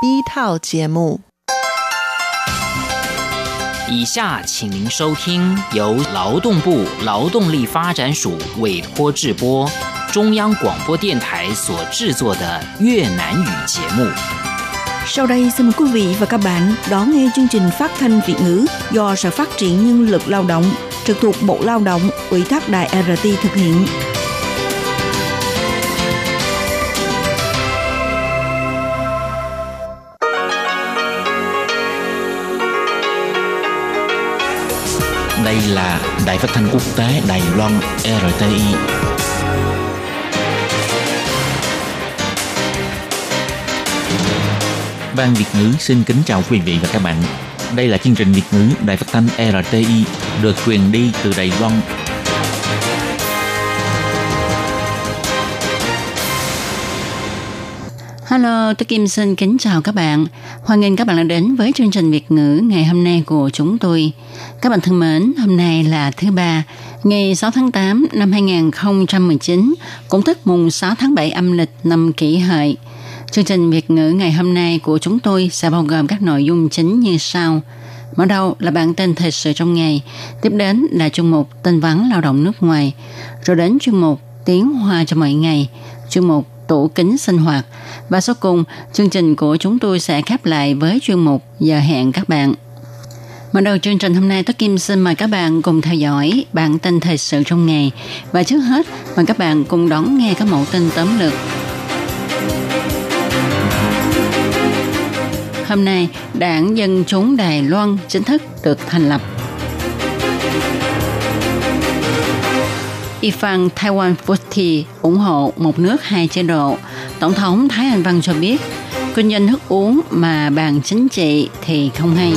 B 套节目。以下请您收听由劳动部劳动力发展署委托制播，中央广播电台所制作的越南语节目。Sau đây xin mời quý vị và các bạn đón nghe chương trình phát thanh Việt ngữ do Sở Phát triển Nhân lực Lao động trực thuộc Bộ Lao động, Ủy thác Đài RT thực hiện. Là Đài Phát thanh Quốc tế Đài Loan RTI. Ban Việt ngữ xin kính chào quý vị và các bạn. Đây là chương trình Việt ngữ Đài Phát thanh RTI được truyền đi từ Đài Loan. Hello, tôi Kim xin kính chào các bạn. Hoan nghênh các bạn đã đến với chương trình Việt ngữ ngày hôm nay của chúng tôi. Các bạn thân mến, hôm nay là thứ ba, ngày 6 tháng 8 năm 2019, cũng tức mùng 6 tháng 7 âm lịch năm kỷ hợi. Chương trình Việt ngữ ngày hôm nay của chúng tôi sẽ bao gồm các nội dung chính như sau. Mở đầu là bản tin thời sự trong ngày, tiếp đến là chuyên mục tin vắn lao động nước ngoài, rồi đến chuyên mục tiếng hoa cho mọi ngày, chuyên mục tủ kính sinh hoạt và sau cùng chương trình của chúng tôi sẽ khép lại với chuyên mục giờ hẹn các bạn. Mở đầu chương trình hôm nay tôi Kim xin mời các bạn cùng theo dõi bản tin thời sự trong ngày và trước hết mời các bạn cùng đón nghe các mẫu tin tóm lược. Hôm nay, Đảng Dân Chúng Đài Loan chính thức được thành lập. Ifan Taiwan Futhi ủng hộ một nước hai chế độ. Tổng thống Thái Anh Văn cho biết, kinh doanh thức uống mà bàn chính trị thì không hay.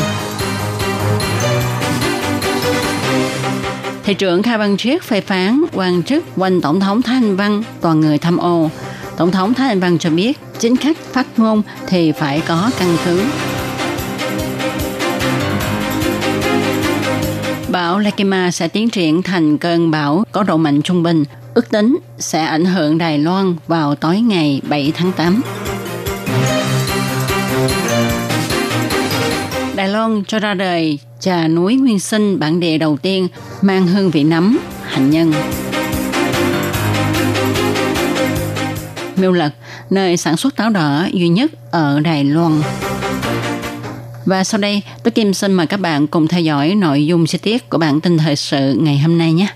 Thị trưởng Kha Văn Triết phê phán quan chức quanh Tổng thống Thái Anh Văn toàn người tham ô. Tổng thống Thái Anh Văn cho biết, chính khách phát ngôn thì phải có căn cứ. Bão Lakima sẽ tiến triển thành cơn bão có độ mạnh trung bình, ước tính sẽ ảnh hưởng Đài Loan vào tối ngày 7 tháng 8. Đài Loan cho ra đời trà núi nguyên sinh bản địa đầu tiên mang hương vị nấm, hạnh nhân. Miêu Lật, nơi sản xuất táo đỏ duy nhất ở Đài Loan. Và sau đây, tôi Kim xin mời các bạn cùng theo dõi nội dung chi tiết của bản tin thời sự ngày hôm nay nhé.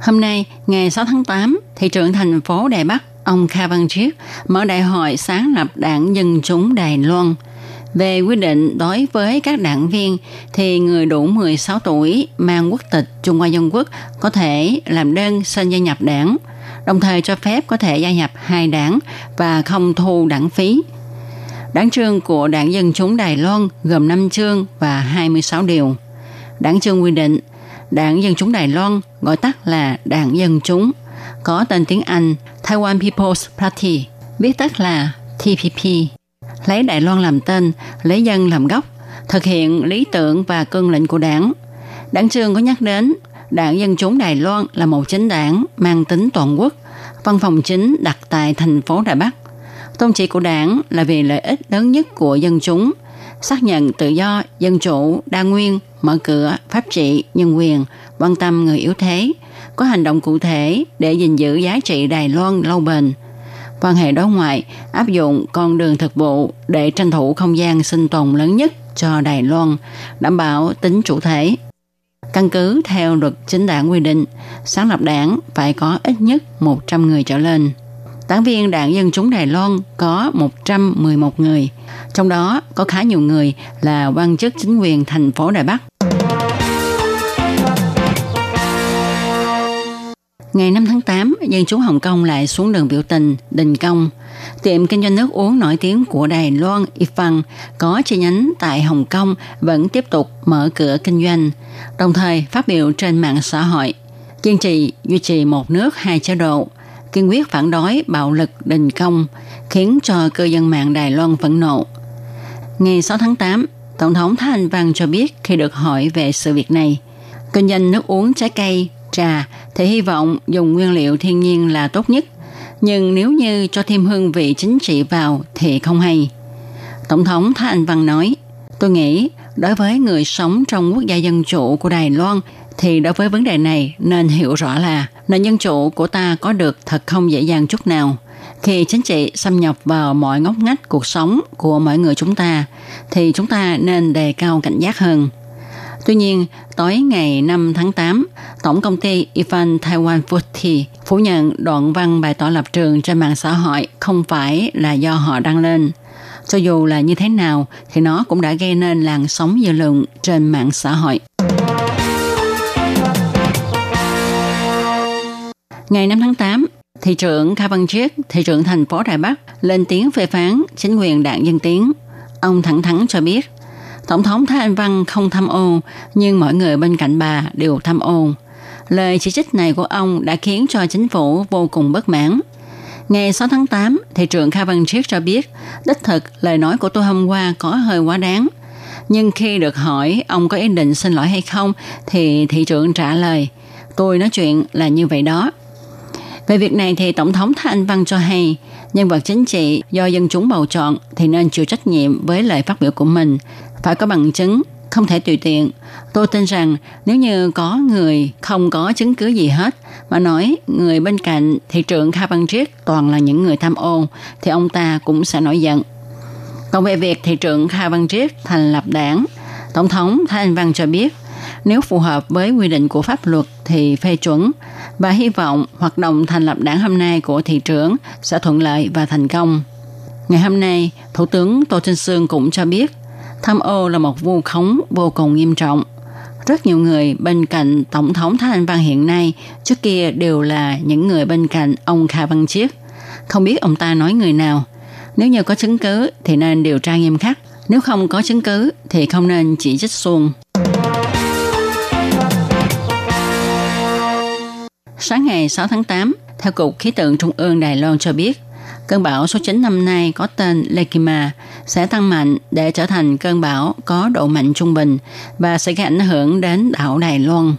Hôm nay, ngày 6 tháng 8, thị trưởng thành phố Đài Bắc, ông Kha Văn Triết mở đại hội sáng lập đảng Dân Chúng Đài Loan. Về quy định đối với các đảng viên thì người đủ 16 tuổi mang quốc tịch Trung Hoa Dân Quốc có thể làm đơn xin gia nhập đảng, đồng thời cho phép có thể gia nhập hai đảng và không thu đảng phí. Đảng chương của Đảng Dân Chúng Đài Loan gồm 5 chương và 26 điều. Đảng chương quy định, Đảng Dân Chúng Đài Loan gọi tắt là Đảng Dân Chúng, có tên tiếng Anh Taiwan People's Party, viết tắt là TPP. Lấy Đài Loan làm tên, lấy dân làm gốc, thực hiện lý tưởng và cương lĩnh của đảng. Đảng chương có nhắc đến Đảng Dân Chúng Đài Loan là một chính đảng mang tính toàn quốc, văn phòng chính đặt tại thành phố Đài Bắc. Tôn chỉ của đảng là vì lợi ích lớn nhất của dân chúng, xác nhận tự do, dân chủ, đa nguyên, mở cửa, pháp trị, nhân quyền, quan tâm người yếu thế, có hành động cụ thể để gìn giữ giá trị Đài Loan lâu bền. Quan hệ đối ngoại áp dụng con đường thực vụ để tranh thủ không gian sinh tồn lớn nhất cho Đài Loan, đảm bảo tính chủ thể. Căn cứ theo luật chính đảng quy định, sáng lập đảng phải có ít nhất 100 người trở lên. Đảng viên Đảng Dân Chúng Đài Loan có 111 người, trong đó có khá nhiều người là quan chức chính quyền thành phố Đài Bắc. Ngày 5 tháng 8, dân chúng Hồng Kông lại xuống đường biểu tình, đình công. Tiệm kinh doanh nước uống nổi tiếng của Đài Loan Ifan có chi nhánh tại Hồng Kông vẫn tiếp tục mở cửa kinh doanh, đồng thời phát biểu trên mạng xã hội, kiên trì duy trì một nước hai chế độ, kiên quyết phản đối bạo lực đình công, khiến cho cư dân mạng Đài Loan phẫn nộ. Ngày 6 tháng 8, Tổng thống Thái Anh Văn cho biết khi được hỏi về sự việc này, kinh doanh nước uống trái cây, trà thì hy vọng dùng nguyên liệu thiên nhiên là tốt nhất, nhưng nếu như cho thêm hương vị chính trị vào thì không hay. Tổng thống Thái Anh Văn nói, tôi nghĩ đối với người sống trong quốc gia dân chủ của Đài Loan thì đối với vấn đề này nên hiểu rõ là nền dân chủ của ta có được thật không dễ dàng chút nào. Khi chính trị xâm nhập vào mọi ngóc ngách cuộc sống của mọi người chúng ta, thì chúng ta nên đề cao cảnh giác hơn. Tuy nhiên, tối ngày 5 tháng 8, Tổng công ty Ivan Taiwan Futi phủ nhận đoạn văn bày tỏ lập trường trên mạng xã hội không phải là do họ đăng lên. Cho dù là như thế nào thì nó cũng đã gây nên làn sóng dư luận trên mạng xã hội. Ngày 5 tháng 8, thị trưởng Kha Văn Chiết, thị trưởng thành phố Đài Bắc, lên tiếng phê phán chính quyền đảng Dân Tiến. Ông thẳng thắn cho biết, Tổng thống Thái Anh Văn không tham ô, nhưng mọi người bên cạnh bà đều tham ô. Lời chỉ trích này của ông đã khiến cho chính phủ vô cùng bất mãn. Ngày 6 tháng 8, thị trưởng Kha Văn Chiết cho biết, đích thực lời nói của tôi hôm qua có hơi quá đáng. Nhưng khi được hỏi ông có ý định xin lỗi hay không, thì thị trưởng trả lời, tôi nói chuyện là như vậy đó. Về việc này thì Tổng thống Thái Anh Văn cho hay, nhân vật chính trị do dân chúng bầu chọn thì nên chịu trách nhiệm với lời phát biểu của mình, phải có bằng chứng, không thể tùy tiện. Tôi tin rằng nếu như có người không có chứng cứ gì hết mà nói người bên cạnh thị trưởng Kha Văn Triết toàn là những người tham ô thì ông ta cũng sẽ nổi giận. Còn về việc thị trưởng Kha Văn Triết thành lập đảng, Tổng thống Thái Anh Văn cho biết nếu phù hợp với quy định của pháp luật thì phê chuẩn và hy vọng hoạt động thành lập đảng hôm nay của thị trưởng sẽ thuận lợi và thành công. Ngày hôm nay, Thủ tướng Tô Trinh Sương cũng cho biết tham ô là một vu khống vô cùng nghiêm trọng. Rất nhiều người bên cạnh Tổng thống Thái Anh Văn hiện nay trước kia đều là những người bên cạnh ông Kha Văn Chiết. Không biết ông ta nói người nào. Nếu như có chứng cứ thì nên điều tra nghiêm khắc. Nếu không có chứng cứ thì không nên chỉ trích xuông. Sáng ngày 6 tháng 8, theo Cục Khí tượng Trung ương Đài Loan cho biết, cơn bão số 9 năm nay có tên Lekima sẽ tăng mạnh để trở thành cơn bão có độ mạnh trung bình và sẽ gây ảnh hưởng đến đảo Đài Loan.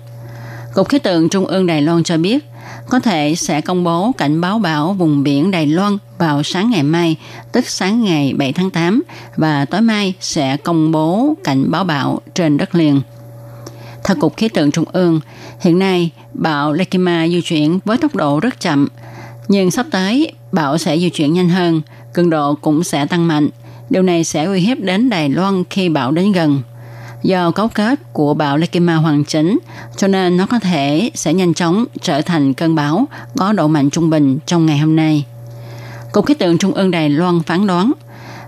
Cục Khí tượng Trung ương Đài Loan cho biết, có thể sẽ công bố cảnh báo bão vùng biển Đài Loan vào sáng ngày mai, tức sáng ngày 7 tháng 8, và tối mai sẽ công bố cảnh báo bão trên đất liền. Theo Cục Khí tượng Trung ương, hiện nay bão Lekima di chuyển với tốc độ rất chậm, nhưng sắp tới bão sẽ di chuyển nhanh hơn, cường độ cũng sẽ tăng mạnh. Điều này sẽ uy hiếp đến Đài Loan khi bão đến gần. Do cấu kết của bão Lekima hoàn chỉnh, cho nên nó có thể sẽ nhanh chóng trở thành cơn bão có độ mạnh trung bình trong ngày hôm nay. Cục khí tượng Trung ương Đài Loan phán đoán,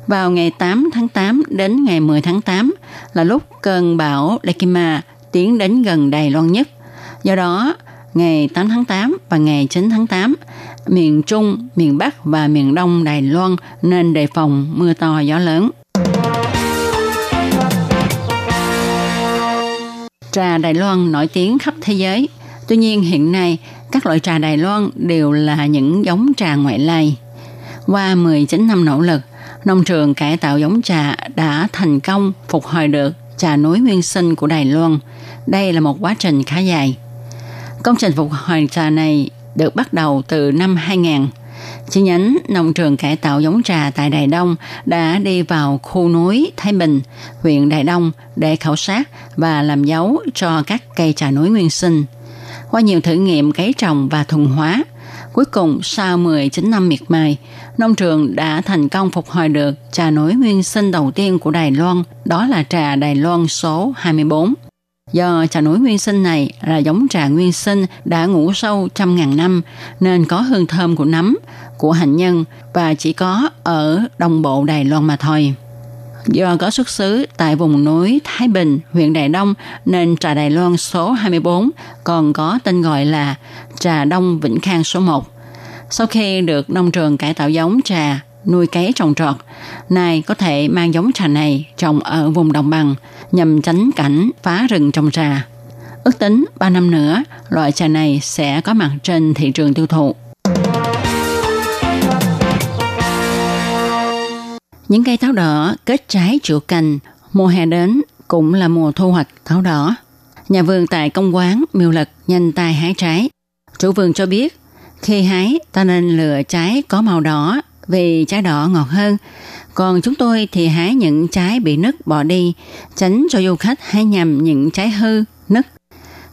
vào ngày 8 tháng 8 đến ngày 10 tháng 8 là lúc cơn bão Lekima tiến đến gần Đài Loan nhất. Do đó, ngày 8 tháng 8 và ngày 9 tháng 8, miền Trung, miền Bắc và miền Đông Đài Loan nên đề phòng mưa to gió lớn. Trà Đài Loan nổi tiếng khắp thế giới. Tuy nhiên hiện nay, các loại trà Đài Loan đều là những giống trà ngoại lai. Qua 19 năm nỗ lực, nông trường cải tạo giống trà đã thành công phục hồi được trà núi nguyên sinh của Đài Loan. Đây là một quá trình khá dài. Công trình phục hồi trà này được bắt đầu từ năm 2000. Chi nhánh nông trường cải tạo giống trà tại Đài Đông đã đi vào khu núi Thái Bình, huyện Đài Đông để khảo sát và làm dấu cho các cây trà núi nguyên sinh. Qua nhiều thử nghiệm cấy trồng và thuần hóa, cuối cùng sau 19 năm miệt mài, nông trường đã thành công phục hồi được trà núi nguyên sinh đầu tiên của Đài Loan, đó là trà Đài Loan số 24. Do trà núi nguyên sinh này là giống trà nguyên sinh đã ngủ sâu trăm ngàn năm nên có hương thơm của nấm, của hạnh nhân và chỉ có ở đồng bộ Đài Loan mà thôi. Do có xuất xứ tại vùng núi Thái Bình, huyện Đài Đông nên trà Đài Loan số 24 còn có tên gọi là trà Đông Vĩnh Khang số 1. Sau khi được nông trường cải tạo giống trà, nuôi cấy trồng trọt, nay có thể mang giống trà này trồng ở vùng đồng bằng nhằm tránh cảnh phá rừng trồng trà. Ước tính 3 năm nữa, loại trà này sẽ có mặt trên thị trường tiêu thụ. Những cây táo đỏ kết trái trụ cành, mùa hè đến cũng là mùa thu hoạch táo đỏ. Nhà vườn tại công quán miêu lật nhanh tay hái trái. Chủ vườn cho biết, khi hái ta nên lựa trái có màu đỏ vì trái đỏ ngọt hơn, Còn chúng tôi thì hái những trái bị nứt bỏ đi, tránh cho du khách hái nhầm những trái hư, nứt.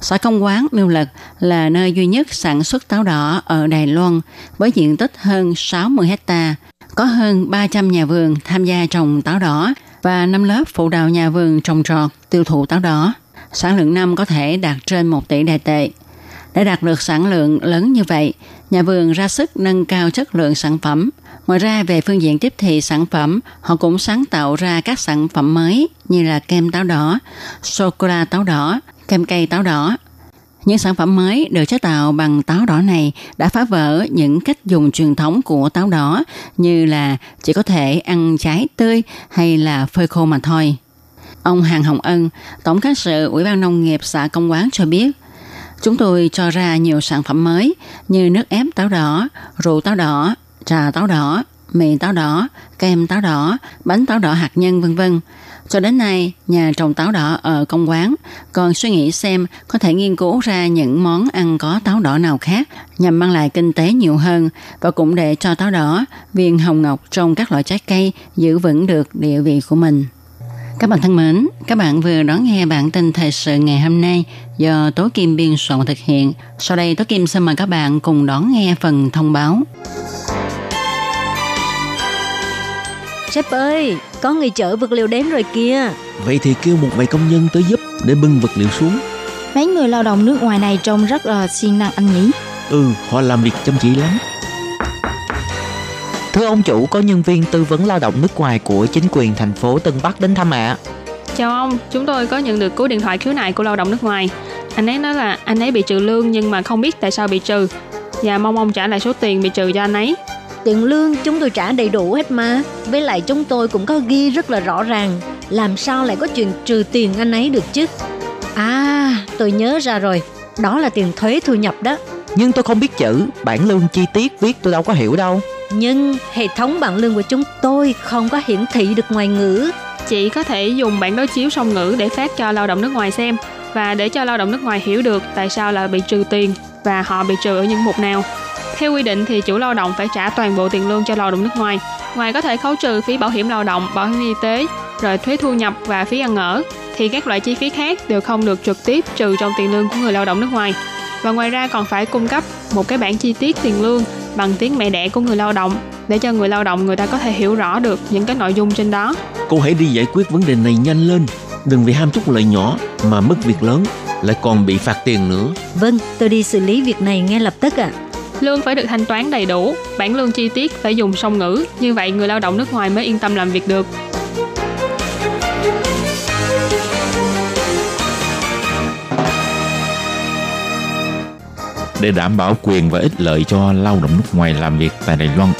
Xã Công Quán Miêu Lật là nơi duy nhất sản xuất táo đỏ ở Đài Loan với diện tích hơn 60 hecta, có hơn 300 nhà vườn tham gia trồng táo đỏ và năm lớp phụ đạo nhà vườn trồng trọt tiêu thụ táo đỏ. Sản lượng năm có thể đạt trên 1 tỷ đài tệ. Để đạt được sản lượng lớn như vậy, nhà vườn ra sức nâng cao chất lượng sản phẩm. Ngoài ra về phương diện tiếp thị sản phẩm, họ cũng sáng tạo ra các sản phẩm mới như là kem táo đỏ, sô-cô-la táo đỏ, kem cây táo đỏ. Những sản phẩm mới được chế tạo bằng táo đỏ này đã phá vỡ những cách dùng truyền thống của táo đỏ như là chỉ có thể ăn trái tươi hay là phơi khô mà thôi. Ông Hàng Hồng Ân, Tổng cán sự Ủy ban Nông nghiệp xã Công Quán cho biết, chúng tôi cho ra nhiều sản phẩm mới như nước ép táo đỏ, rượu táo đỏ, trà táo đỏ, mì táo đỏ, kem táo đỏ, bánh táo đỏ hạt nhân vân vân. Cho đến nay, nhà trồng táo đỏ ở công quán còn suy nghĩ xem có thể nghiên cứu ra những món ăn có táo đỏ nào khác nhằm mang lại kinh tế nhiều hơn và cũng để cho táo đỏ, viên hồng ngọc trong các loại trái cây giữ vững được địa vị của mình. Các bạn thân mến, các bạn vừa đón nghe bản tin thời sự ngày hôm nay do Tố Kim biên soạn thực hiện. Sau đây Tố Kim xin mời các bạn cùng đón nghe phần thông báo. Sếp ơi, có người chở vật liệu đến rồi kìa. Vậy thì kêu một vài công nhân tới giúp để bưng vật liệu xuống. Mấy người lao động nước ngoài này trông rất là siêng năng anh nhỉ? Ừ, họ làm việc chăm chỉ lắm. Thưa ông chủ, có nhân viên tư vấn lao động nước ngoài của chính quyền thành phố Tân Bắc đến thăm ạ. Chào ông, chúng tôi có nhận được cú điện thoại khiếu nại của lao động nước ngoài. Anh ấy nói là anh ấy bị trừ lương nhưng mà không biết tại sao bị trừ và mong ông trả lại số tiền bị trừ cho anh ấy. Tiền lương chúng tôi trả đầy đủ hết mà. Với lại chúng tôi cũng có ghi rất là rõ ràng. Làm sao lại có chuyện trừ tiền anh ấy được chứ? À, tôi nhớ ra rồi. Đó là tiền thuế thu nhập đó. Nhưng tôi không biết chữ, bản lương chi tiết viết tôi đâu có hiểu đâu. Nhưng hệ thống bảng lương của chúng tôi không có hiển thị được ngoài ngữ. Chị có thể dùng bản đối chiếu song ngữ để phát cho lao động nước ngoài xem và để cho lao động nước ngoài hiểu được tại sao là bị trừ tiền và họ bị trừ ở những mục nào. Theo quy định thì chủ lao động phải trả toàn bộ tiền lương cho lao động nước ngoài. Ngoài có thể khấu trừ phí bảo hiểm lao động, bảo hiểm y tế, rồi thuế thu nhập và phí ăn ở, thì các loại chi phí khác đều không được trực tiếp trừ trong tiền lương của người lao động nước ngoài. Và ngoài ra còn phải cung cấp một cái bản chi tiết tiền lương bằng tiếng mẹ đẻ của người lao động để cho người lao động người ta có thể hiểu rõ được những cái nội dung trên đó. Cô hãy đi giải quyết vấn đề này nhanh lên. Đừng vì ham chút lợi nhỏ mà mất việc lớn, lại còn bị phạt tiền nữa. Vâng, tôi đi xử lý việc này ngay lập tức ạ. À. Lương phải được thanh toán đầy đủ, bản lương chi tiết phải dùng song ngữ, như vậy người lao động nước ngoài mới yên tâm làm việc được. Để đảm bảo quyền và ích lợi cho lao động nước ngoài làm việc tại Đài Loan,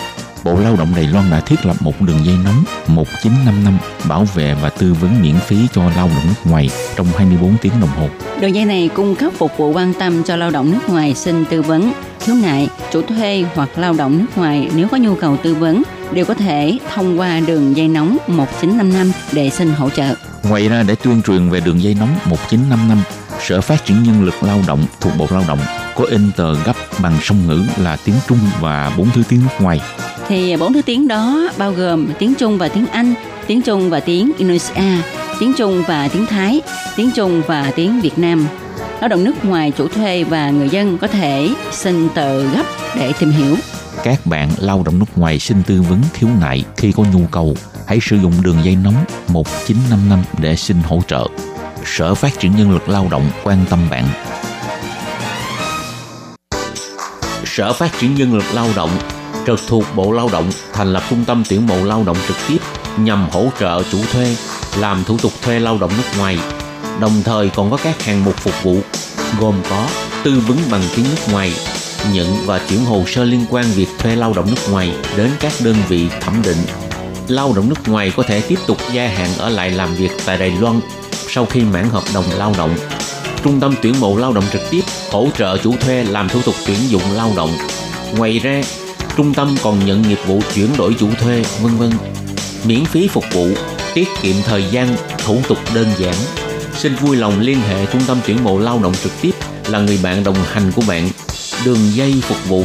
Bộ Lao động Đài Loan đã thiết lập một đường dây nóng 1955 bảo vệ và tư vấn miễn phí cho lao động nước ngoài trong 24 tiếng đồng hồ. Đường dây này cung cấp phục vụ quan tâm cho lao động nước ngoài xin tư vấn, khiếu nại, chủ thuê hoặc lao động nước ngoài nếu có nhu cầu tư vấn đều có thể thông qua đường dây nóng 1955 để xin hỗ trợ. Ngoài ra để tuyên truyền về đường dây nóng 1955, Sở Phát triển Nhân lực Lao động thuộc Bộ Lao động có in tờ gấp bằng song ngữ là tiếng Trung và bốn thứ tiếng nước ngoài. Thì bốn thứ tiếng đó bao gồm tiếng Trung và tiếng Anh, tiếng Trung và tiếng Indonesia, tiếng Trung và tiếng Thái, tiếng Trung và tiếng Việt Nam. Lao động nước ngoài chủ thuê và người dân có thể xin tờ gấp để tìm hiểu. Các bạn lao động nước ngoài xin tư vấn khiếu nại khi có nhu cầu, hãy sử dụng đường dây nóng 1955 để xin hỗ trợ. Sở Phát triển Nhân lực Lao động quan tâm bạn. Sở Phát triển Nhân lực Lao động trực thuộc Bộ Lao động thành lập trung tâm tuyển mộ lao động trực tiếp nhằm hỗ trợ chủ thuê làm thủ tục thuê lao động nước ngoài. Đồng thời còn có các hạng mục phục vụ gồm có tư vấn bằng tiếng nước ngoài, nhận và chuyển hồ sơ liên quan việc thuê lao động nước ngoài đến các đơn vị thẩm định. Lao động nước ngoài có thể tiếp tục gia hạn ở lại làm việc tại Đài Loan sau khi mãn hợp đồng lao động. Trung tâm tuyển mộ lao động trực tiếp hỗ trợ chủ thuê làm thủ tục tuyển dụng lao động. Ngoài ra, trung tâm còn nhận nghiệp vụ chuyển đổi chủ thuê, vân vân. Miễn phí phục vụ, tiết kiệm thời gian, thủ tục đơn giản. Xin vui lòng liên hệ trung tâm tuyển mộ lao động trực tiếp, là người bạn đồng hành của bạn. Đường dây phục vụ